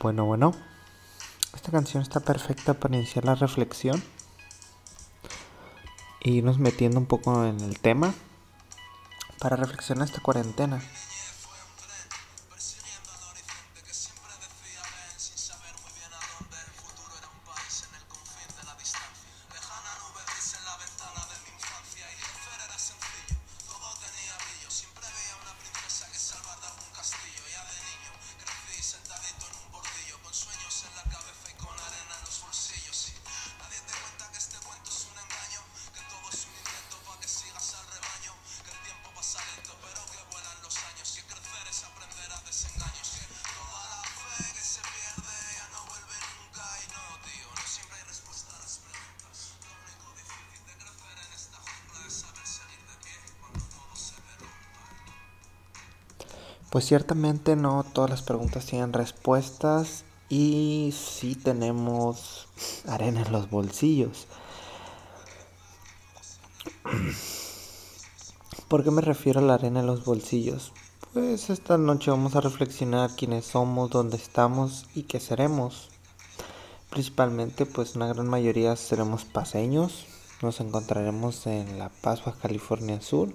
Bueno, bueno. Esta canción está perfecta para iniciar la reflexión. Y irnos metiendo un poco en el tema. Para reflexionar esta cuarentena. Pues ciertamente no todas las preguntas tienen respuestas y sí tenemos arena en los bolsillos. ¿Por qué me refiero a la arena en los bolsillos? Pues esta noche vamos a reflexionar quiénes somos, dónde estamos y qué seremos. Principalmente pues una gran mayoría seremos paseños. Nos encontraremos en La Paz, California Sur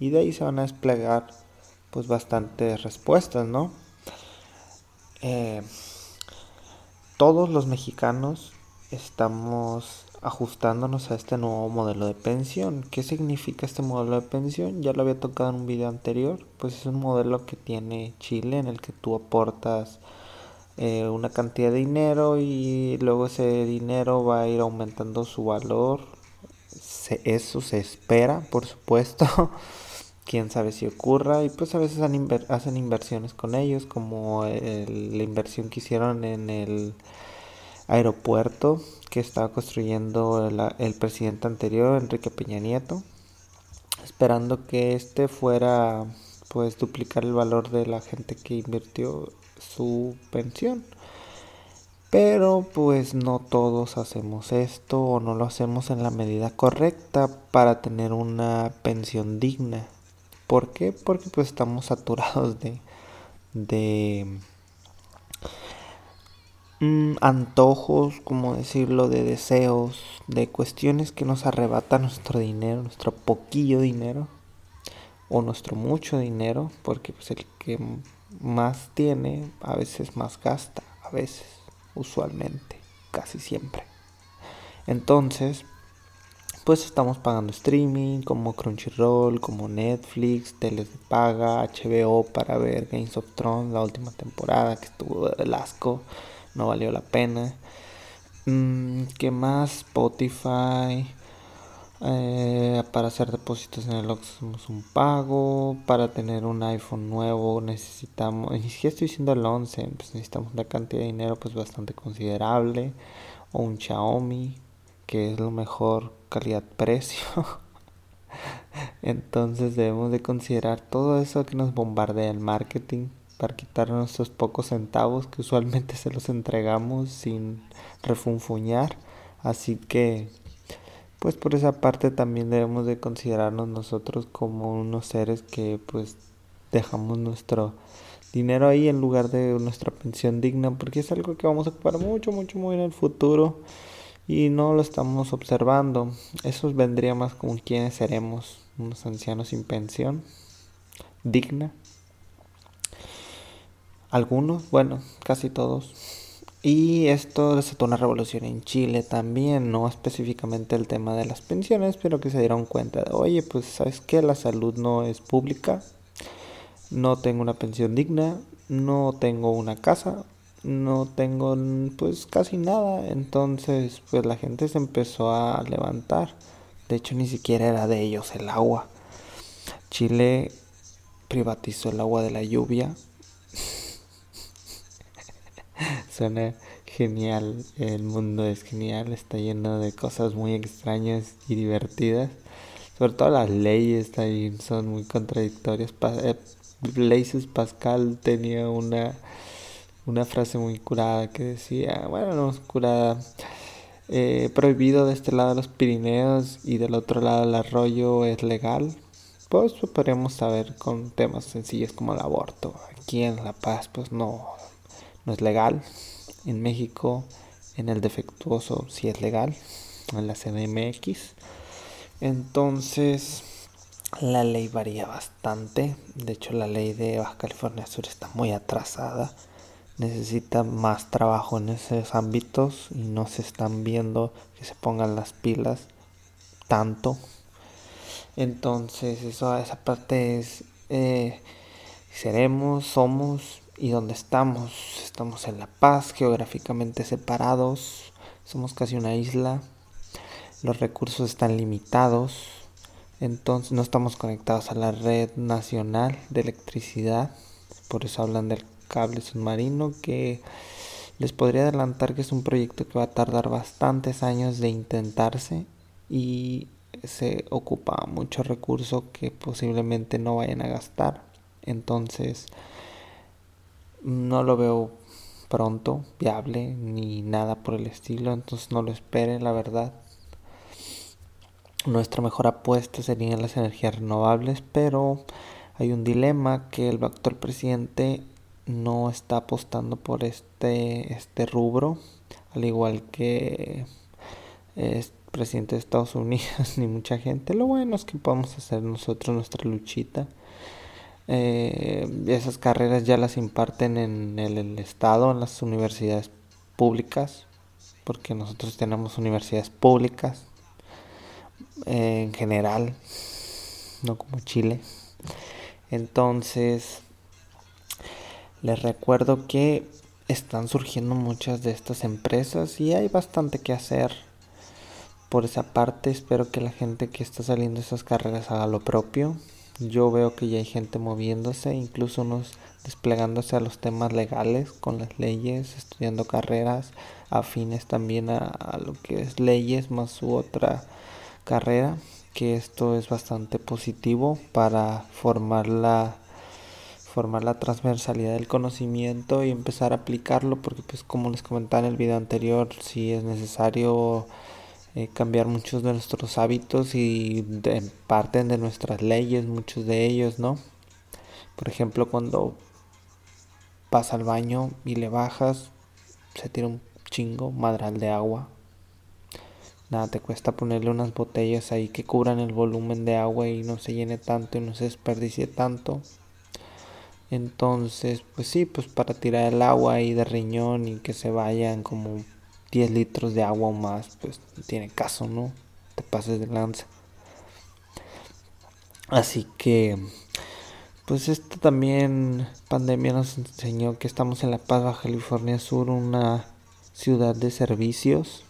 y de ahí se van a desplegar pues bastantes respuestas, ¿no? Eh, todos los mexicanos estamos ajustándonos a este nuevo modelo de pensión. ¿Qué significa este modelo de pensión? Ya lo había tocado en un video anterior. Pues es un modelo que tiene Chile en el que tú aportas eh, una cantidad de dinero y luego ese dinero va a ir aumentando su valor. eso se espera, por supuesto. quién sabe si ocurra y pues a veces hacen inversiones con ellos como la inversión que hicieron en el aeropuerto que estaba construyendo el presidente anterior Enrique Peña Nieto esperando que este fuera pues duplicar el valor de la gente que invirtió su pensión. Pero pues no todos hacemos esto o no lo hacemos en la medida correcta para tener una pensión digna ¿Por qué? Porque pues estamos saturados de, de mm, antojos, como decirlo, de deseos, de cuestiones que nos arrebatan nuestro dinero, nuestro poquillo dinero o nuestro mucho dinero, porque pues el que más tiene a veces más gasta, a veces, usualmente, casi siempre. Entonces, pues estamos pagando streaming como Crunchyroll, como Netflix, teles de paga, HBO para ver Games of Thrones, la última temporada que estuvo el asco, no valió la pena. Mm, ¿Qué más? Spotify. Eh, para hacer depósitos en el Ox hacemos un pago. Para tener un iPhone nuevo necesitamos, y si estoy diciendo el 11, pues necesitamos una cantidad de dinero pues bastante considerable. O un Xiaomi, que es lo mejor calidad-precio. Entonces debemos de considerar todo eso que nos bombardea el marketing para quitar nuestros pocos centavos que usualmente se los entregamos sin refunfuñar. Así que, pues por esa parte también debemos de considerarnos nosotros como unos seres que pues dejamos nuestro dinero ahí en lugar de nuestra pensión digna porque es algo que vamos a ocupar mucho, mucho, muy en el futuro y no lo estamos observando. Eso vendría más como quienes seremos, unos ancianos sin pensión, digna. Algunos, bueno, casi todos. Y esto desató una revolución en Chile también, no específicamente el tema de las pensiones, pero que se dieron cuenta de, oye, pues sabes que la salud no es pública, no tengo una pensión digna, no tengo una casa, no tengo pues casi nada. Entonces pues la gente se empezó a levantar. De hecho ni siquiera era de ellos el agua. Chile privatizó el agua de la lluvia. Suena genial, el mundo es genial, está lleno de cosas muy extrañas y divertidas. Sobre todo las leyes también son muy contradictorias. Eh, Blaise Pascal tenía una una frase muy curada que decía, bueno, no curada, eh, prohibido de este lado los Pirineos y del otro lado del arroyo es legal. Pues podríamos saber con temas sencillos como el aborto. Aquí en La Paz, pues no, no es legal. En México, en el defectuoso sí es legal, en la CDMX. Entonces, la ley varía bastante. De hecho, la ley de Baja California Sur está muy atrasada. Necesita más trabajo en esos ámbitos y no se están viendo que se pongan las pilas tanto. Entonces, eso, esa parte es eh, seremos, somos y donde estamos. Estamos en La Paz, geográficamente separados. Somos casi una isla. Los recursos están limitados. Entonces no estamos conectados a la red nacional de electricidad. Por eso hablan del cable submarino que les podría adelantar que es un proyecto que va a tardar bastantes años de intentarse y se ocupa mucho recurso que posiblemente no vayan a gastar. Entonces no lo veo pronto, viable, ni nada por el estilo. Entonces no lo esperen, la verdad. Nuestra mejor apuesta serían las energías renovables, pero hay un dilema que el actual presidente no está apostando por este, este rubro, al igual que el presidente de Estados Unidos ni mucha gente. Lo bueno es que podemos hacer nosotros nuestra luchita. Eh, esas carreras ya las imparten en el estado, en las universidades públicas, porque nosotros tenemos universidades públicas en general, no como Chile. Entonces, les recuerdo que están surgiendo muchas de estas empresas y hay bastante que hacer por esa parte. Espero que la gente que está saliendo de esas carreras haga lo propio. Yo veo que ya hay gente moviéndose, incluso unos desplegándose a los temas legales con las leyes, estudiando carreras afines también a, lo que es leyes más su otra carrera, que esto es bastante positivo para formar la formar la transversalidad del conocimiento y empezar a aplicarlo porque pues como les comentaba en el video anterior si es necesario eh, cambiar muchos de nuestros hábitos y de, parten de nuestras leyes muchos de ellos no por ejemplo cuando vas al baño y le bajas se tira un chingo madral de agua Nada, te cuesta ponerle unas botellas ahí que cubran el volumen de agua y no se llene tanto y no se desperdicie tanto. Entonces, pues sí, pues para tirar el agua ahí de riñón y que se vayan como 10 litros de agua o más, pues tiene caso, ¿no? Te pases de lanza. Así que, pues esta también pandemia nos enseñó que estamos en La Paz, California Sur, una ciudad de servicios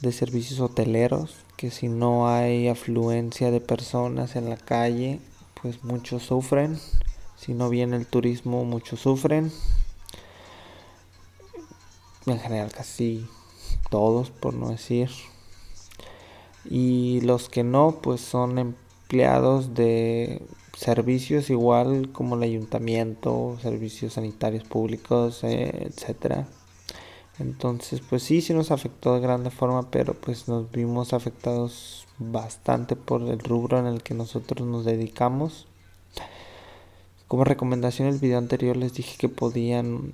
de servicios hoteleros, que si no hay afluencia de personas en la calle, pues muchos sufren. Si no viene el turismo, muchos sufren. En general casi todos, por no decir. Y los que no, pues son empleados de servicios igual como el ayuntamiento, servicios sanitarios públicos, eh, etcétera entonces, pues sí, sí nos afectó de grande forma, pero pues nos vimos afectados bastante por el rubro en el que nosotros nos dedicamos. Como recomendación el video anterior les dije que podían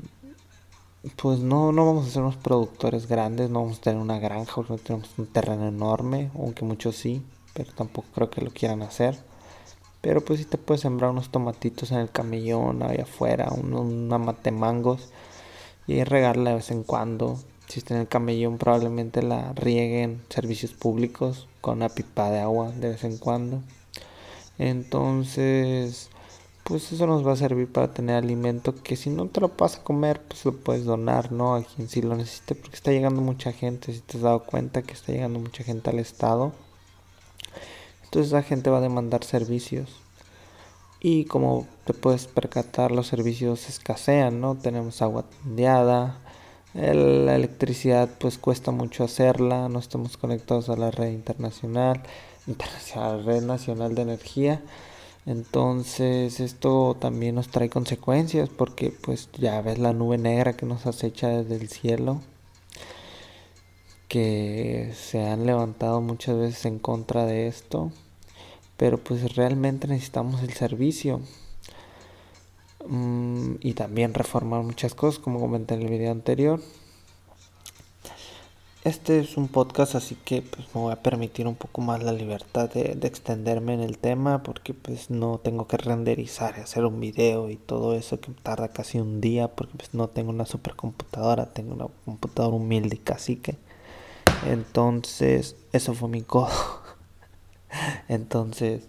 pues no, no vamos a ser unos productores grandes, no vamos a tener una granja, no tenemos un terreno enorme, aunque muchos sí, pero tampoco creo que lo quieran hacer. Pero pues sí te puedes sembrar unos tomatitos en el camellón, ahí afuera, un, una mangos y regarla de vez en cuando. Si está en el camellón probablemente la rieguen servicios públicos con una pipa de agua de vez en cuando. Entonces, pues eso nos va a servir para tener alimento que si no te lo vas a comer, pues lo puedes donar, ¿no? A quien sí lo necesite, porque está llegando mucha gente, si te has dado cuenta que está llegando mucha gente al estado. Entonces la gente va a demandar servicios. Y como te puedes percatar, los servicios escasean, ¿no? Tenemos agua tendiada, la electricidad pues cuesta mucho hacerla, no estamos conectados a la red internacional, a la red nacional de energía. Entonces esto también nos trae consecuencias porque pues ya ves la nube negra que nos acecha desde el cielo, que se han levantado muchas veces en contra de esto pero pues realmente necesitamos el servicio. mm, y también reformar muchas cosas como comenté en el video anterior. Este es un podcast así que pues me voy a permitir un poco más la libertad de, de extenderme en el tema porque pues no tengo que renderizar y hacer un video y todo eso que tarda casi un día porque pues no tengo una supercomputadora, tengo una computadora humilde casi que. Entonces, eso fue mi codo. Entonces,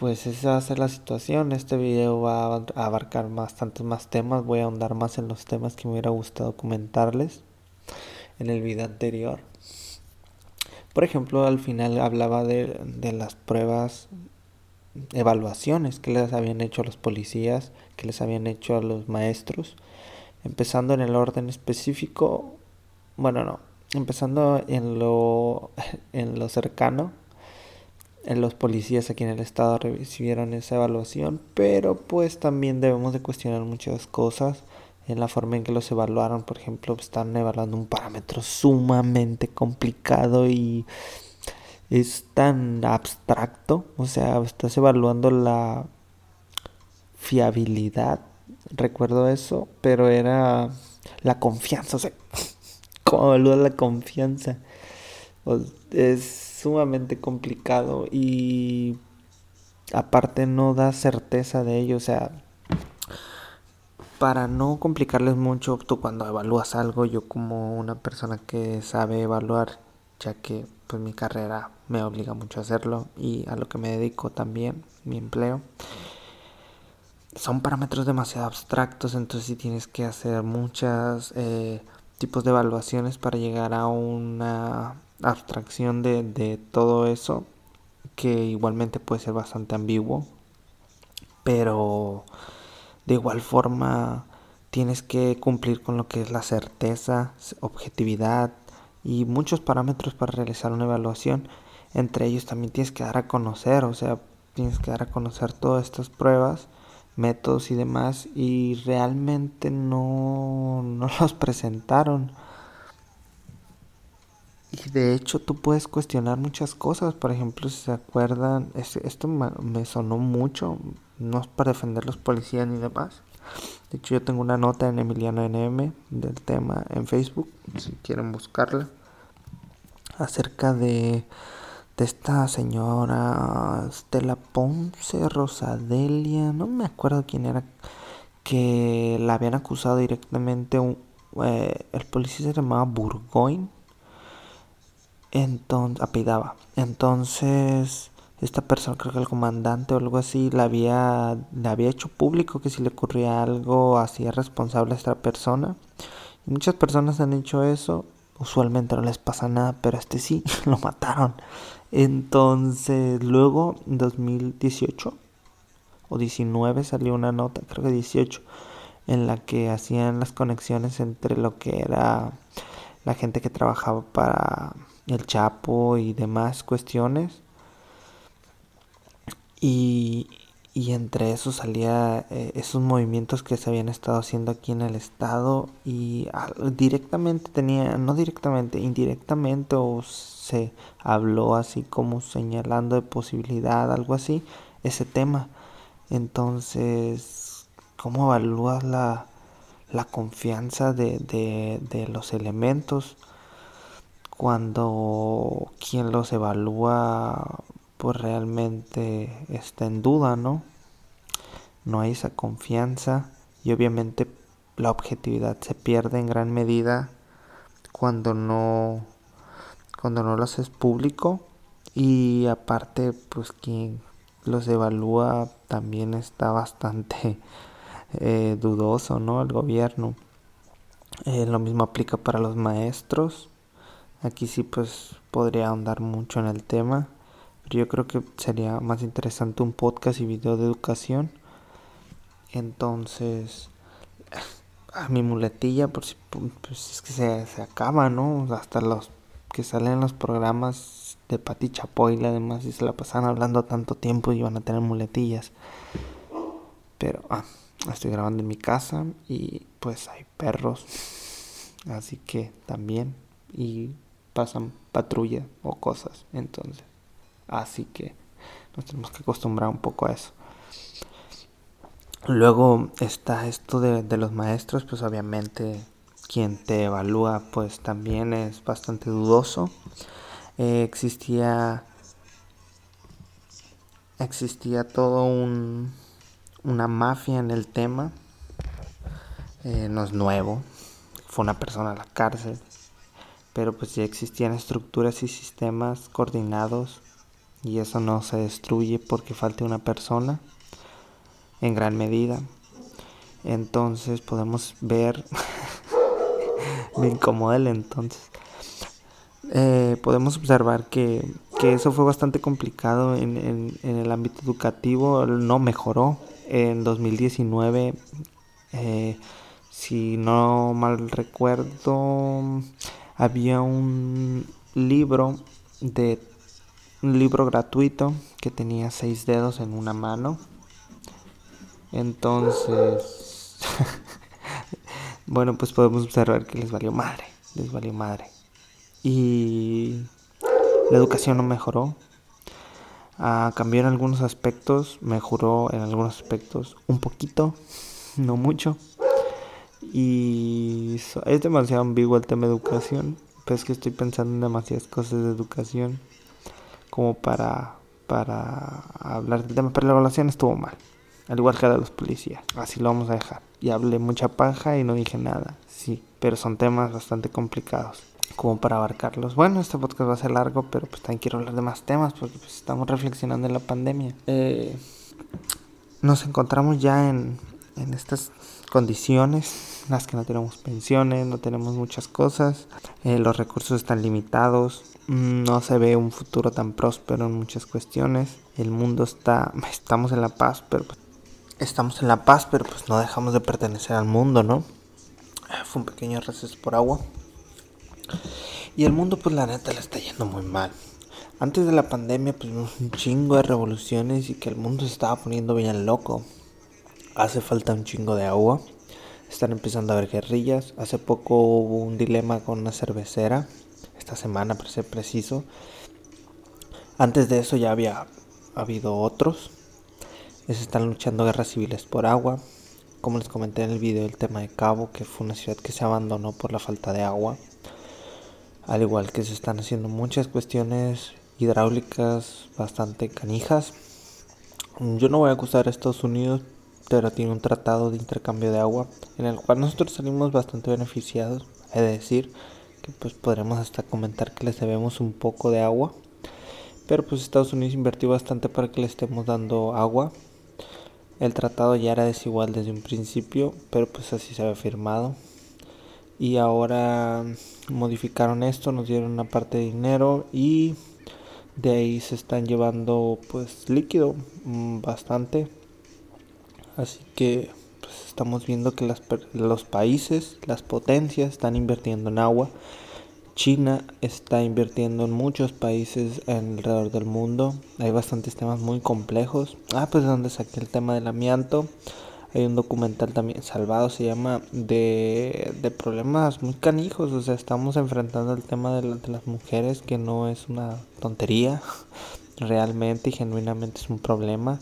pues esa va a ser la situación. Este video va a abarcar bastantes más temas. Voy a ahondar más en los temas que me hubiera gustado comentarles en el video anterior. Por ejemplo, al final hablaba de, las pruebas, evaluaciones que les habían hecho a los policías, que les habían hecho a los maestros. Empezando en el orden específico, bueno, no, empezando en lo, en lo cercano, los policías aquí en el estado recibieron esa evaluación, pero pues también debemos de cuestionar muchas cosas en la forma en que los evaluaron. Por ejemplo, están evaluando un parámetro sumamente complicado y es tan abstracto. O sea, estás evaluando la fiabilidad. Recuerdo eso, pero era la confianza. O sea, ¿cómo evalúa la confianza? es sumamente complicado y aparte no da certeza de ello. O sea, para no complicarles mucho, tú cuando evalúas algo, yo como una persona que sabe evaluar, ya que pues mi carrera me obliga mucho a hacerlo y a lo que me dedico también, mi empleo, son parámetros demasiado abstractos, entonces sí tienes que hacer muchos eh, tipos de evaluaciones para llegar a una abstracción de, de todo eso, que igualmente puede ser bastante ambiguo, pero de igual forma, tienes que cumplir con lo que es la certeza, objetividad y muchos parámetros para realizar una evaluación. Entre ellos también tienes que dar a conocer, o sea, tienes que dar a conocer todas estas pruebas, métodos y demás, y realmente no, no los presentaron. Y de hecho tú puedes cuestionar muchas cosas, por ejemplo, si se acuerdan, esto me sonó mucho, no es para defender los policías ni demás. De hecho, yo tengo una nota en Emiliano NM del tema en Facebook, si quieren buscarla, acerca de, de esta señora Estela Ponce, Rosadelia, no me acuerdo quién era, que la habían acusado directamente, eh, el policía se llamaba Burgoyne, entonces, apidaba. Entonces, esta persona, creo que el comandante o algo así, le había, le había hecho público que si le ocurría algo, hacía responsable a esta persona. Muchas personas han hecho eso, usualmente no les pasa nada, pero este sí, lo mataron. Entonces, luego, en 2018 o 19 salió una nota, creo que 18, en la que hacían las conexiones entre lo que era la gente que trabajaba para el Chapo y demás cuestiones y, y entre eso salía eh, esos movimientos que se habían estado haciendo aquí en el estado y directamente tenía, no directamente, indirectamente o se habló así como señalando de posibilidad, algo así, ese tema. Entonces, ¿cómo evalúas la, la confianza de, de, de los elementos cuando quien los evalúa pues realmente está en duda, ¿no? No hay esa confianza y obviamente la objetividad se pierde en gran medida cuando no cuando no lo haces público y aparte pues quien los evalúa también está bastante eh, dudoso, ¿no? El gobierno. Eh, lo mismo aplica para los maestros. Aquí sí pues podría ahondar mucho en el tema yo creo que sería más interesante un podcast y video de educación. Entonces, a mi muletilla, por si pues es que se, se acaba, ¿no? Hasta los que salen los programas de Pati Chapoy y además y se la pasan hablando tanto tiempo y van a tener muletillas. Pero, ah, estoy grabando en mi casa y pues hay perros. Así que también. Y pasan patrulla o cosas. Entonces. Así que nos tenemos que acostumbrar un poco a eso. Luego está esto de, de los maestros, pues obviamente quien te evalúa pues también es bastante dudoso. Eh, existía existía todo un una mafia en el tema eh, no es nuevo fue una persona a la cárcel pero pues ya existían estructuras y sistemas coordinados y eso no se destruye porque falte una persona en gran medida entonces podemos ver me incomoda el entonces. Eh, podemos observar que, que, eso fue bastante complicado en, en, el ámbito educativo, no mejoró. En 2019, eh, si no mal recuerdo, había un libro de un libro gratuito que tenía seis dedos en una mano. Entonces bueno, pues podemos observar que les valió madre, les valió madre. Y la educación no mejoró. Cambió en algunos aspectos, mejoró en algunos aspectos un poquito, no mucho. Y es demasiado ambiguo el tema de educación. Pues que estoy pensando en demasiadas cosas de educación como para, para hablar del tema. Pero la evaluación estuvo mal, al igual que la de los policías. Así lo vamos a dejar y hablé mucha paja y no dije nada. Sí, pero son temas bastante complicados como para abarcarlos. Bueno, este podcast va a ser largo, pero pues también quiero hablar de más temas porque pues estamos reflexionando en la pandemia. Eh, nos encontramos ya en, en estas condiciones, las que no tenemos pensiones, no tenemos muchas cosas, eh, los recursos están limitados, no se ve un futuro tan próspero en muchas cuestiones, el mundo está, estamos en la paz, pero pues, estamos en la paz, pero pues no dejamos de pertenecer al mundo, ¿no? Fue un pequeño receso por agua. Y el mundo, pues la neta, le está yendo muy mal. Antes de la pandemia, pues un chingo de revoluciones y que el mundo se estaba poniendo bien loco. Hace falta un chingo de agua. Están empezando a haber guerrillas. Hace poco hubo un dilema con una cervecera. Esta semana, para ser preciso. Antes de eso ya había habido otros se están luchando guerras civiles por agua. Como les comenté en el video, el tema de Cabo, que fue una ciudad que se abandonó por la falta de agua. Al igual que se están haciendo muchas cuestiones hidráulicas bastante canijas. Yo no voy a acusar a Estados Unidos, pero tiene un tratado de intercambio de agua en el cual nosotros salimos bastante beneficiados. Es decir, que pues podremos hasta comentar que les debemos un poco de agua. Pero pues Estados Unidos invirtió bastante para que le estemos dando agua el tratado ya era desigual desde un principio, pero pues así se había firmado. Y ahora modificaron esto, nos dieron una parte de dinero y de ahí se están llevando pues líquido mm, bastante. Así que pues, estamos viendo que las, los países, las potencias están invirtiendo en agua China está invirtiendo en muchos países alrededor del mundo. Hay bastantes temas muy complejos. Ah, pues donde saqué el tema del amianto. Hay un documental también salvado, se llama, de, de problemas muy canijos. O sea, estamos enfrentando el tema de, de las mujeres, que no es una tontería. Realmente y genuinamente es un problema.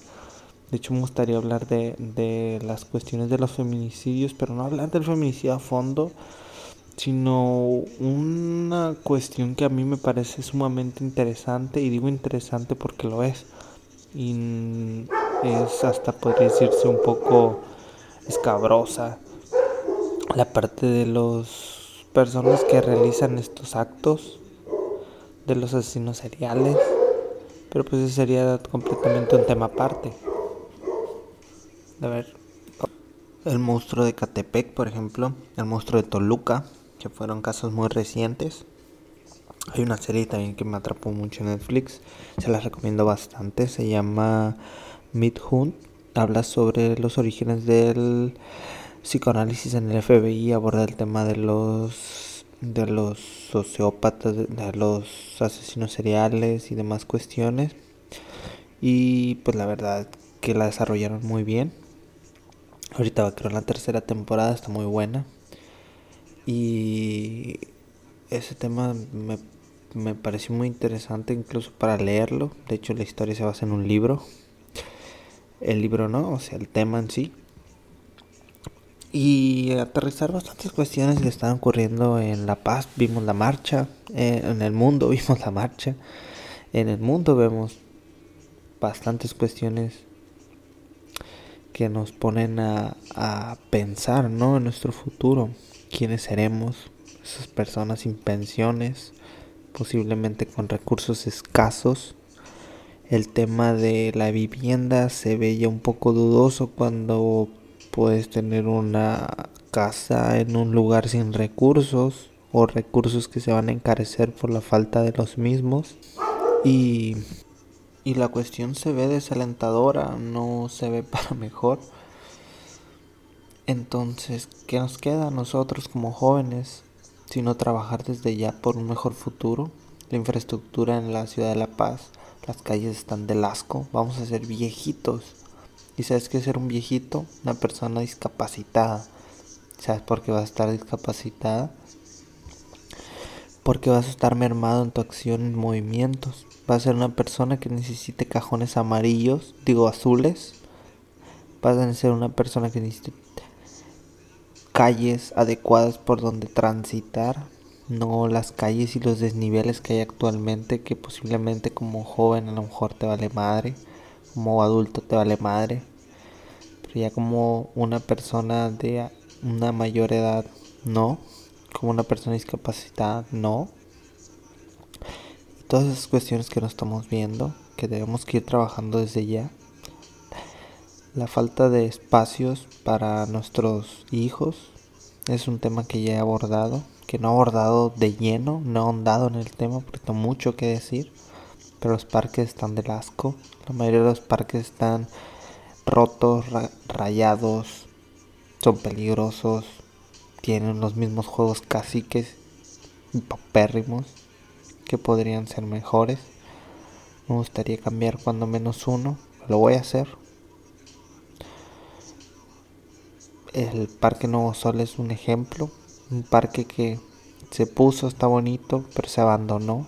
De hecho, me gustaría hablar de, de las cuestiones de los feminicidios, pero no hablar del feminicidio a fondo sino una cuestión que a mí me parece sumamente interesante y digo interesante porque lo es y es hasta podría decirse un poco escabrosa la parte de los personas que realizan estos actos de los asesinos seriales pero pues ese sería completamente un tema aparte a ver el monstruo de Catepec por ejemplo el monstruo de Toluca que fueron casos muy recientes. Hay una serie también que me atrapó mucho en Netflix, se la recomiendo bastante, se llama Midhunt, habla sobre los orígenes del psicoanálisis en el FBI, aborda el tema de los de los sociópatas, de los asesinos seriales y demás cuestiones. Y pues la verdad que la desarrollaron muy bien. Ahorita va creo la tercera temporada, está muy buena. Y ese tema me, me pareció muy interesante incluso para leerlo. De hecho la historia se basa en un libro. El libro no, o sea, el tema en sí. y aterrizar bastantes cuestiones que están ocurriendo en La Paz. Vimos la marcha, eh, en el mundo vimos la marcha, en el mundo vemos bastantes cuestiones que nos ponen a, a pensar ¿no? en nuestro futuro, quiénes seremos, esas personas sin pensiones, posiblemente con recursos escasos. El tema de la vivienda se veía un poco dudoso cuando puedes tener una casa en un lugar sin recursos o recursos que se van a encarecer por la falta de los mismos y, y la cuestión se ve desalentadora, no se ve para mejor. Entonces, ¿qué nos queda a nosotros como jóvenes? Sino trabajar desde ya por un mejor futuro. La infraestructura en la ciudad de La Paz, las calles están del asco, vamos a ser viejitos ¿Y sabes qué es ser un viejito? Una persona discapacitada. ¿Sabes por qué vas a estar discapacitada? Porque vas a estar mermado en tu acción y movimientos. Vas a ser una persona que necesite cajones amarillos, digo azules. Vas a ser una persona que necesite calles adecuadas por donde transitar, no las calles y los desniveles que hay actualmente que posiblemente como joven a lo mejor te vale madre, como adulto te vale madre, ya como una persona de una mayor edad, no. Como una persona discapacitada, no. Todas esas cuestiones que no estamos viendo, que debemos ir trabajando desde ya. La falta de espacios para nuestros hijos es un tema que ya he abordado, que no he abordado de lleno, no he ahondado en el tema porque tengo mucho que decir. Pero los parques están del asco. La mayoría de los parques están rotos, rayados, son peligrosos, tienen los mismos juegos caciques papérrimos que podrían ser mejores. Me gustaría cambiar cuando menos uno, lo voy a hacer. El Parque Nuevo Sol es un ejemplo, un parque que se puso, está bonito, pero se abandonó.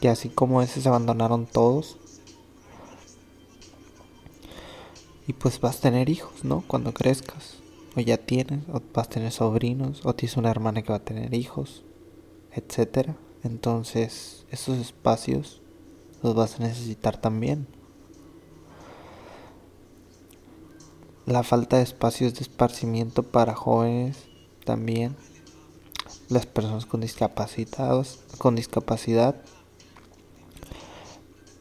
Y así como ese se abandonaron todos, Y pues vas a tener hijos, ¿no? Cuando crezcas. O ya tienes, o vas a tener sobrinos, o tienes una hermana que va a tener hijos, etcétera. Entonces, esos espacios los vas a necesitar también. La falta de espacios de esparcimiento para jóvenes también. Las personas con discapacitados, con discapacidad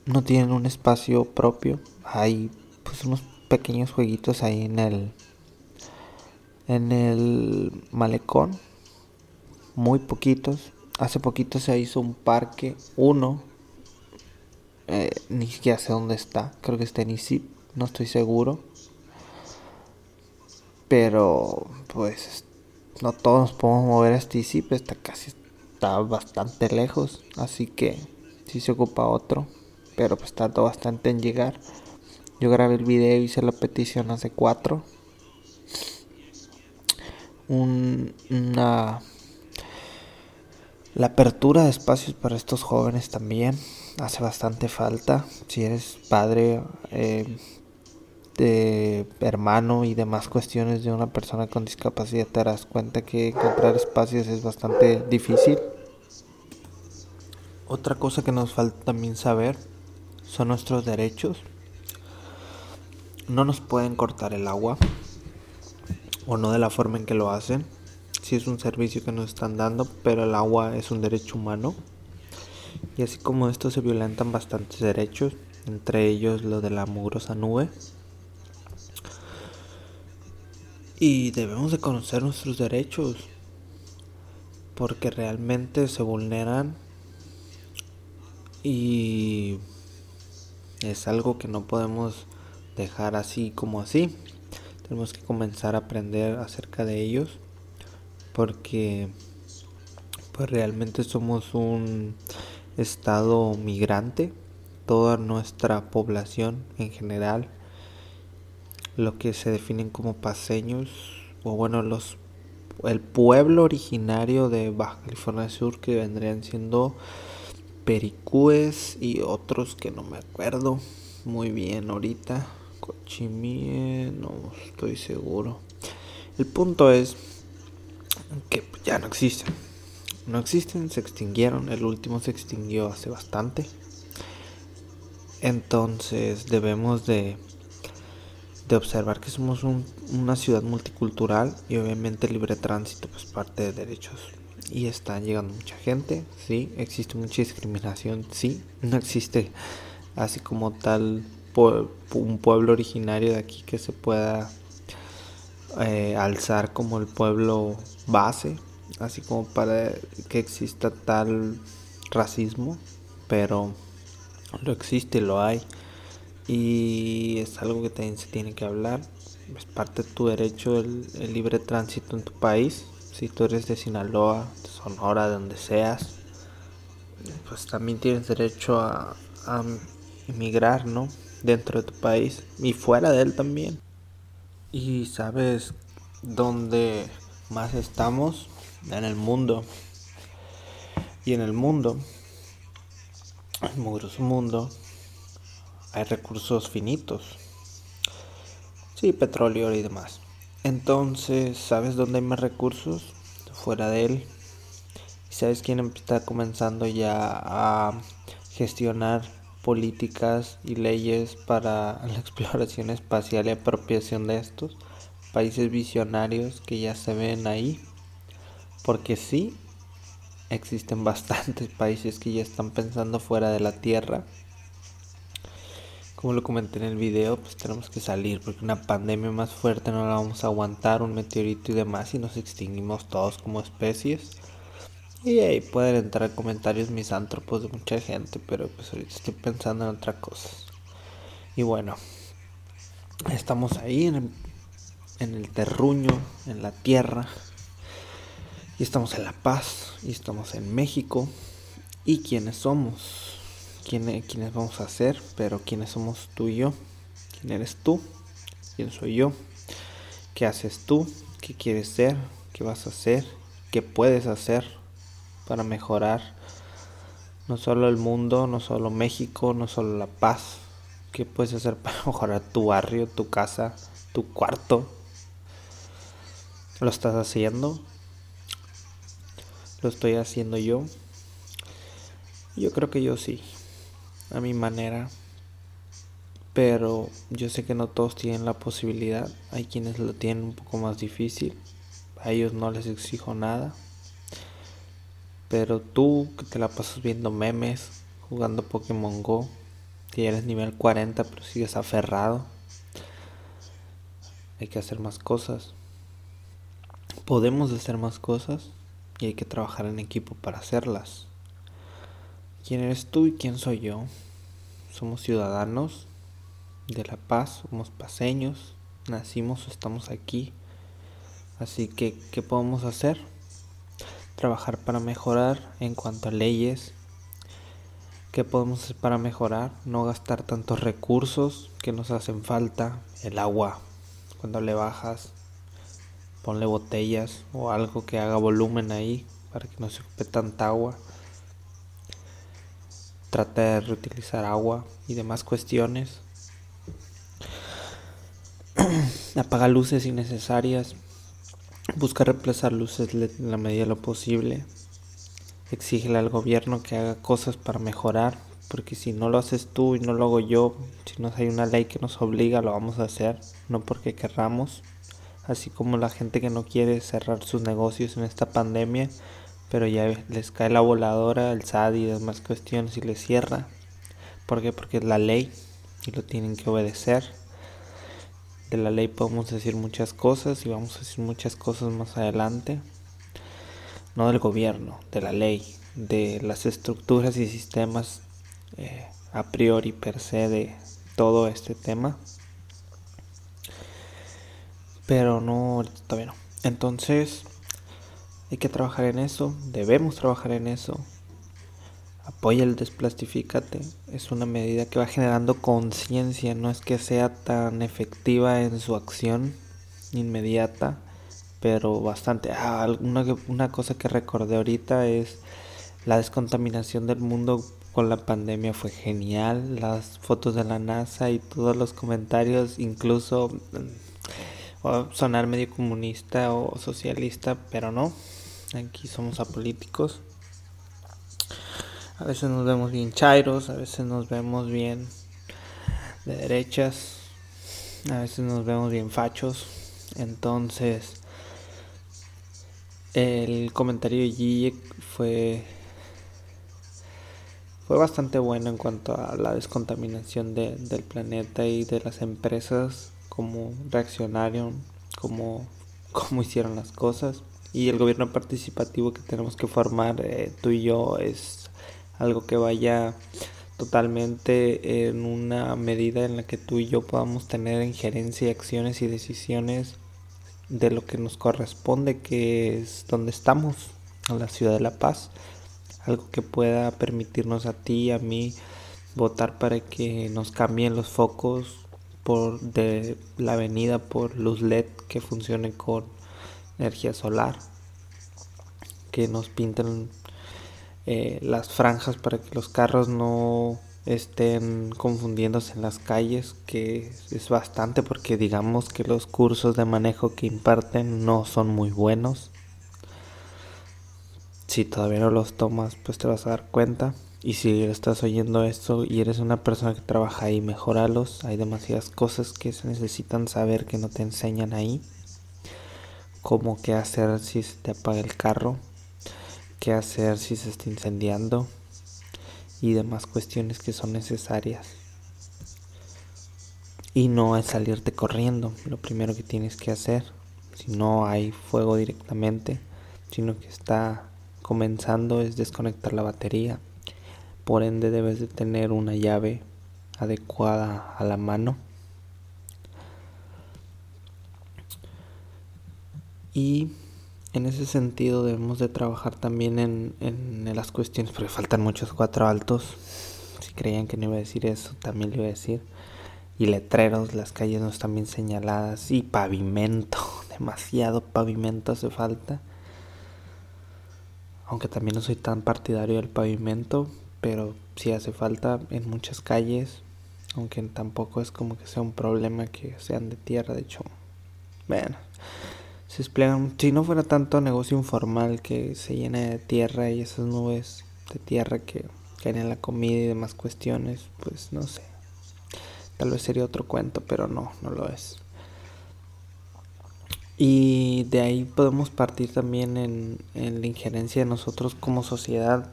no tienen un espacio propio. Hay pues unos pequeños jueguitos ahí en el en el malecón muy poquitos hace poquito se hizo un parque uno eh, ni siquiera sé dónde está creo que está en Isip no estoy seguro pero pues no todos nos podemos mover a este Isip está casi está bastante lejos así que si se ocupa otro pero pues tardó bastante en llegar yo grabé el video, hice la petición hace cuatro. una, la apertura de espacios para estos jóvenes también hace bastante falta. Si eres padre, eh, de hermano y demás cuestiones de una persona con discapacidad, te darás cuenta que encontrar espacios es bastante difícil. Otra cosa que nos falta también saber son nuestros derechos no nos pueden cortar el agua o no de la forma en que lo hacen. Si es un servicio que nos están dando, pero el agua es un derecho humano. Y así como esto se violentan bastantes derechos, entre ellos lo de la mugrosa nube. Y debemos de conocer nuestros derechos, porque realmente se vulneran y es algo que no podemos dejar así como así. Tenemos que comenzar a aprender acerca de ellos porque pues realmente somos un estado migrante, toda nuestra población en general, lo que se definen como paseños o bueno, los el pueblo originario de Baja California Sur que vendrían siendo pericúes y otros que no me acuerdo muy bien ahorita Cochimie, no estoy seguro. El punto es que ya no existen. No existen, se extinguieron. El último se extinguió hace bastante. Entonces debemos de, de observar que somos una ciudad multicultural y obviamente libre tránsito pues parte de derechos. Y está llegando mucha gente, sí, existe mucha discriminación, sí, no existe así como tal un pueblo originario de aquí que se pueda eh, alzar como el pueblo base, así como para que exista tal racismo, pero lo existe, lo hay. Y es algo que también se tiene que hablar. Es parte de tu derecho el, libre tránsito en tu país. Si tú eres de Sinaloa, de Sonora, de donde seas, pues también tienes derecho a, a emigrar, ¿no? Dentro de tu país y fuera de él también. Y sabes dónde más estamos en el mundo. Y en el mundo un mundo hay recursos finitos. Sí, petróleo y demás. Entonces, ¿sabes dónde hay más recursos? Fuera de él. ¿Sabes quién está comenzando ya a gestionar políticas y leyes para la exploración espacial y apropiación de estos? Países visionarios que ya se ven ahí. Porque sí, existen bastantes países que ya están pensando fuera de la Tierra. Como lo comenté en el video, pues tenemos que salir porque una pandemia más fuerte no la vamos a aguantar, un meteorito y demás, y nos extinguimos todos como especies. Y ahí pueden entrar comentarios misántropos de mucha gente, pero pues ahorita estoy pensando en otra cosa. Y bueno, estamos ahí en el, en el terruño, en la tierra, y estamos en La Paz, y estamos en México. ¿Y quiénes somos? ¿Quiénes, quiénes vamos a ser? Pero quiénes somos tú y yo. ¿Quién eres tú? ¿Quién soy yo? ¿Qué haces tú? ¿Qué quieres ser? ¿Qué vas a hacer? ¿Qué puedes hacer para mejorar no solo el mundo, no solo México, no solo La Paz? ¿Qué puedes hacer para mejorar tu barrio, tu casa, tu cuarto? ¿Lo estás haciendo? lo estoy haciendo yo. Yo creo que yo sí, a mi manera. Pero yo sé que no todos tienen la posibilidad. Hay quienes lo tienen un poco más difícil. A ellos no les exijo nada. Pero tú que te la pasas viendo memes, jugando Pokémon Go, que eres nivel 40 pero sigues aferrado. Hay que hacer más cosas. Podemos hacer más cosas y hay que trabajar en equipo para hacerlas. ¿Quién eres tú y quién soy yo? Somos ciudadanos de La Paz, somos paseños, nacimos o estamos aquí. Así que, ¿qué podemos hacer? Trabajar para mejorar en cuanto a leyes. ¿Qué podemos hacer para mejorar? No gastar tantos recursos que nos hacen falta. El agua, cuando le bajas, ponle botellas o algo que haga volumen ahí para que no se ocupe tanta agua. Trata de reutilizar agua y demás cuestiones. Apaga luces innecesarias. Busca reemplazar luces en la medida de lo posible. Exígele al gobierno que haga cosas para mejorar. Porque si no lo haces tú y no lo hago yo, si no hay una ley que nos obliga, lo vamos a hacer. No porque querramos así como la gente que no quiere cerrar sus negocios en esta pandemia, pero ya les cae la voladora, el SAD y demás cuestiones y les cierra. ¿Por qué? Porque es la ley y lo tienen que obedecer. De la ley podemos decir muchas cosas y vamos a decir muchas cosas más adelante. No del gobierno, de la ley, de las estructuras y sistemas eh, a priori per se de todo este tema pero no, todavía no. Entonces, hay que trabajar en eso, debemos trabajar en eso. Apoya el desplastifícate, es una medida que va generando conciencia, no es que sea tan efectiva en su acción inmediata, pero bastante. Ah, una, una cosa que recordé ahorita es la descontaminación del mundo con la pandemia fue genial, las fotos de la NASA y todos los comentarios, incluso sonar medio comunista o socialista, pero no. Aquí somos apolíticos. A veces nos vemos bien chairos, a veces nos vemos bien de derechas, a veces nos vemos bien fachos. Entonces, el comentario de G fue fue bastante bueno en cuanto a la descontaminación del planeta y de las empresas, cómo reaccionaron, cómo, cómo hicieron las cosas. Y el gobierno participativo que tenemos que formar eh, tú y yo es algo que vaya totalmente en una medida en la que tú y yo podamos tener injerencia, acciones y decisiones de lo que nos corresponde, que es donde estamos, en la ciudad de La Paz. Algo que pueda permitirnos a ti y a mí votar para que nos cambien los focos por de la avenida por luz LED que funcione con energía solar que nos pinten eh, las franjas para que los carros no estén confundiéndose en las calles que es bastante porque digamos que los cursos de manejo que imparten no son muy buenos si todavía no los tomas, pues te vas a dar cuenta. Y si estás oyendo esto y eres una persona que trabaja ahí, mejoralos. Hay demasiadas cosas que se necesitan saber que no te enseñan ahí. Como qué hacer si se te apaga el carro, qué hacer si se está incendiando y demás cuestiones que son necesarias. Y no es salirte corriendo, lo primero que tienes que hacer, si no hay fuego directamente, sino que está comenzando es desconectar la batería. Por ende debes de tener una llave adecuada a la mano. Y en ese sentido debemos de trabajar también en, en las cuestiones, porque faltan muchos cuatro altos. Si creían que no iba a decir eso, también lo iba a decir. Y letreros, las calles no están bien señaladas. Y pavimento, demasiado pavimento hace falta aunque también no soy tan partidario del pavimento, pero sí hace falta en muchas calles, aunque tampoco es como que sea un problema que sean de tierra, de hecho, bueno, se despliegan, si no fuera tanto negocio informal que se llena de tierra y esas nubes de tierra que caen en la comida y demás cuestiones, pues no sé, tal vez sería otro cuento, pero no, no lo es. Y de ahí podemos partir también en, la injerencia de nosotros como sociedad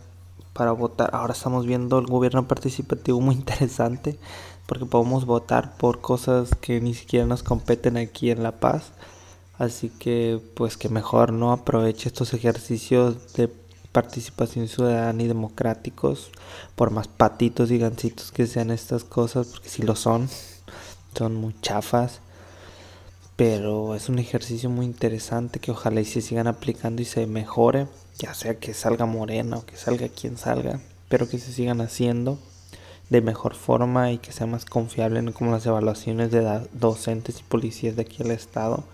para votar. Ahora estamos viendo el gobierno participativo muy interesante porque podemos votar por cosas que ni siquiera nos competen aquí en La Paz. Así que pues que mejor no aproveche estos ejercicios de participación ciudadana y democráticos por más patitos y gancitos que sean estas cosas porque si lo son son muy chafas pero es un ejercicio muy interesante que ojalá y se sigan aplicando y se mejore, ya sea que salga morena o que salga quien salga, pero que se sigan haciendo de mejor forma y que sea más confiable como las evaluaciones de docentes y policías de aquí al estado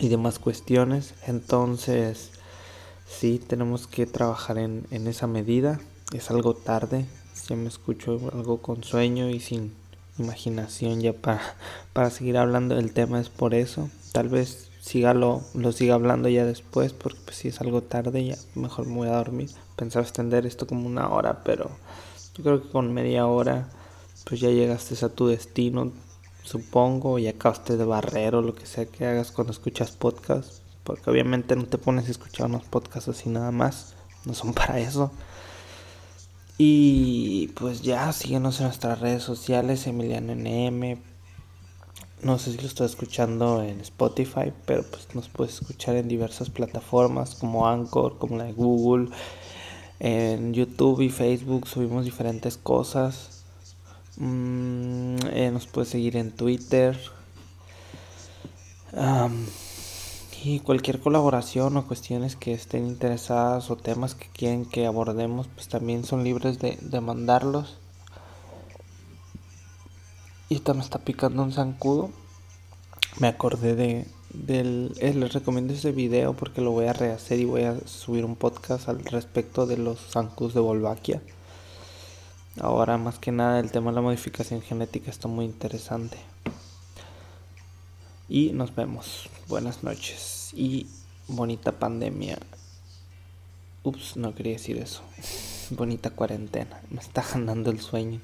y demás cuestiones. Entonces, sí, tenemos que trabajar en, en esa medida. Es algo tarde, si me escucho algo con sueño y sin imaginación ya para, para seguir hablando del tema es por eso. Tal vez siga lo, lo siga hablando ya después porque pues si es algo tarde ya mejor me voy a dormir. Pensaba extender esto como una hora, pero yo creo que con media hora pues ya llegaste a tu destino, supongo, y acabaste de barrer o lo que sea que hagas cuando escuchas podcast, porque obviamente no te pones a escuchar unos podcasts así nada más, no son para eso. Y pues ya, síguenos en nuestras redes sociales, Emiliano NM. No sé si lo estoy escuchando en Spotify, pero pues nos puedes escuchar en diversas plataformas como Anchor, como la de Google. En YouTube y Facebook subimos diferentes cosas. Mm, eh, nos puedes seguir en Twitter. Y cualquier colaboración o cuestiones que estén interesadas o temas que quieren que abordemos, pues también son libres de, mandarlos. Y esta me está picando un zancudo. Me acordé de del eh, les recomiendo ese video porque lo voy a rehacer y voy a subir un podcast al respecto de los zancudos de Volvaquia. Ahora más que nada el tema de la modificación genética está muy interesante. Y nos vemos. Buenas noches y bonita pandemia. Ups, no quería decir eso. Bonita cuarentena. Me está ganando el sueño.